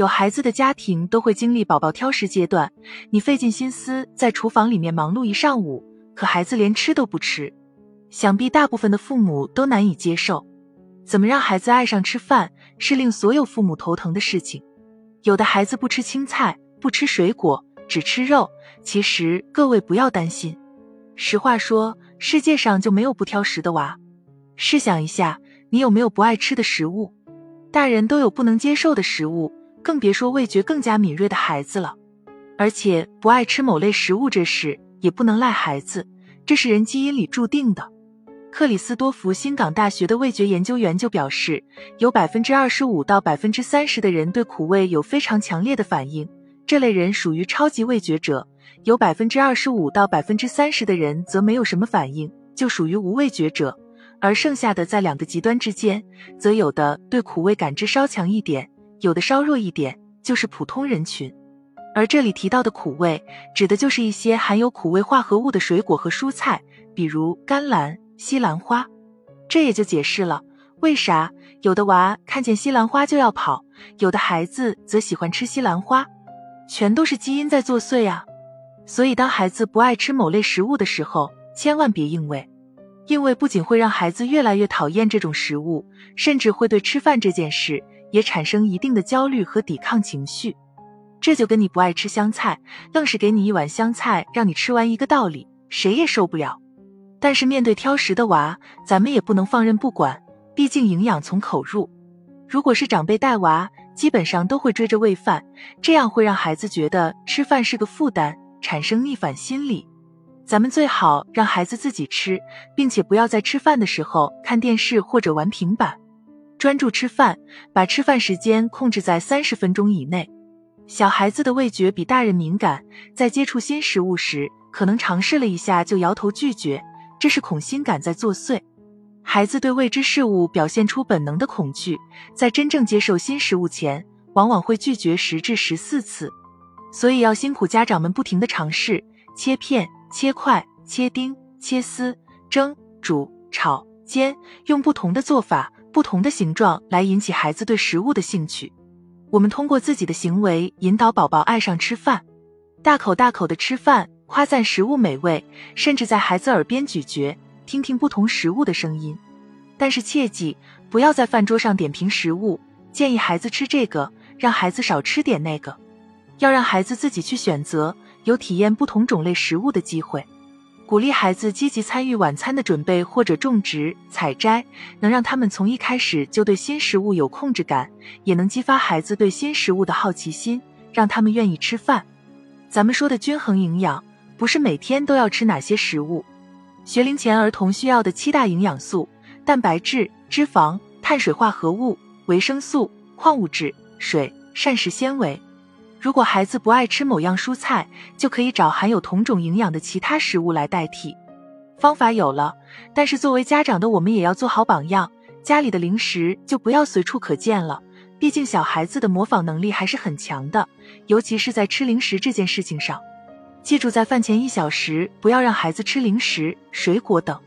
有孩子的家庭都会经历宝宝挑食阶段，你费尽心思在厨房里面忙碌一上午，可孩子连吃都不吃，想必大部分的父母都难以接受。怎么让孩子爱上吃饭，是令所有父母头疼的事情。有的孩子不吃青菜，不吃水果，只吃肉。其实各位不要担心，实话说，世界上就没有不挑食的娃。试想一下，你有没有不爱吃的食物？大人都有不能接受的食物。更别说味觉更加敏锐的孩子了，而且不爱吃某类食物这事也不能赖孩子，这是人基因里注定的。克里斯多福新港大学的味觉研究员就表示，有百分之二十五到百分之三十的人对苦味有非常强烈的反应，这类人属于超级味觉者；有百分之二十五到百分之三十的人则没有什么反应，就属于无味觉者；而剩下的在两个极端之间，则有的对苦味感知稍强一点。有的稍弱一点，就是普通人群。而这里提到的苦味，指的就是一些含有苦味化合物的水果和蔬菜，比如甘蓝、西兰花。这也就解释了为啥有的娃看见西兰花就要跑，有的孩子则喜欢吃西兰花，全都是基因在作祟啊。所以，当孩子不爱吃某类食物的时候，千万别硬喂，硬喂不仅会让孩子越来越讨厌这种食物，甚至会对吃饭这件事。也产生一定的焦虑和抵抗情绪，这就跟你不爱吃香菜，愣是给你一碗香菜让你吃完一个道理，谁也受不了。但是面对挑食的娃，咱们也不能放任不管，毕竟营养从口入。如果是长辈带娃，基本上都会追着喂饭，这样会让孩子觉得吃饭是个负担，产生逆反心理。咱们最好让孩子自己吃，并且不要在吃饭的时候看电视或者玩平板。专注吃饭，把吃饭时间控制在三十分钟以内。小孩子的味觉比大人敏感，在接触新食物时，可能尝试了一下就摇头拒绝，这是恐新感在作祟。孩子对未知事物表现出本能的恐惧，在真正接受新食物前，往往会拒绝十至十四次。所以要辛苦家长们不停的尝试，切片、切块、切丁、切丝、蒸、煮、炒、煎，用不同的做法。不同的形状来引起孩子对食物的兴趣。我们通过自己的行为引导宝宝爱上吃饭，大口大口的吃饭，夸赞食物美味，甚至在孩子耳边咀嚼，听听不同食物的声音。但是切记不要在饭桌上点评食物，建议孩子吃这个，让孩子少吃点那个，要让孩子自己去选择，有体验不同种类食物的机会。鼓励孩子积极参与晚餐的准备或者种植、采摘，能让他们从一开始就对新食物有控制感，也能激发孩子对新食物的好奇心，让他们愿意吃饭。咱们说的均衡营养，不是每天都要吃哪些食物。学龄前儿童需要的七大营养素：蛋白质、脂肪、碳水化合物、维生素、矿物质、水、膳食纤维。如果孩子不爱吃某样蔬菜，就可以找含有同种营养的其他食物来代替。方法有了，但是作为家长的我们也要做好榜样，家里的零食就不要随处可见了。毕竟小孩子的模仿能力还是很强的，尤其是在吃零食这件事情上。记住，在饭前一小时不要让孩子吃零食、水果等，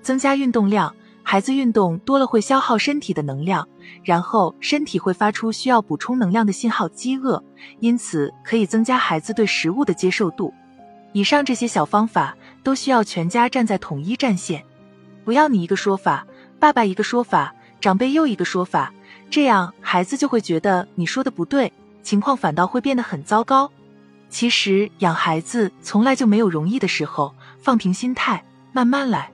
增加运动量。孩子运动多了会消耗身体的能量，然后身体会发出需要补充能量的信号——饥饿，因此可以增加孩子对食物的接受度。以上这些小方法都需要全家站在统一战线，不要你一个说法，爸爸一个说法，长辈又一个说法，这样孩子就会觉得你说的不对，情况反倒会变得很糟糕。其实养孩子从来就没有容易的时候，放平心态，慢慢来。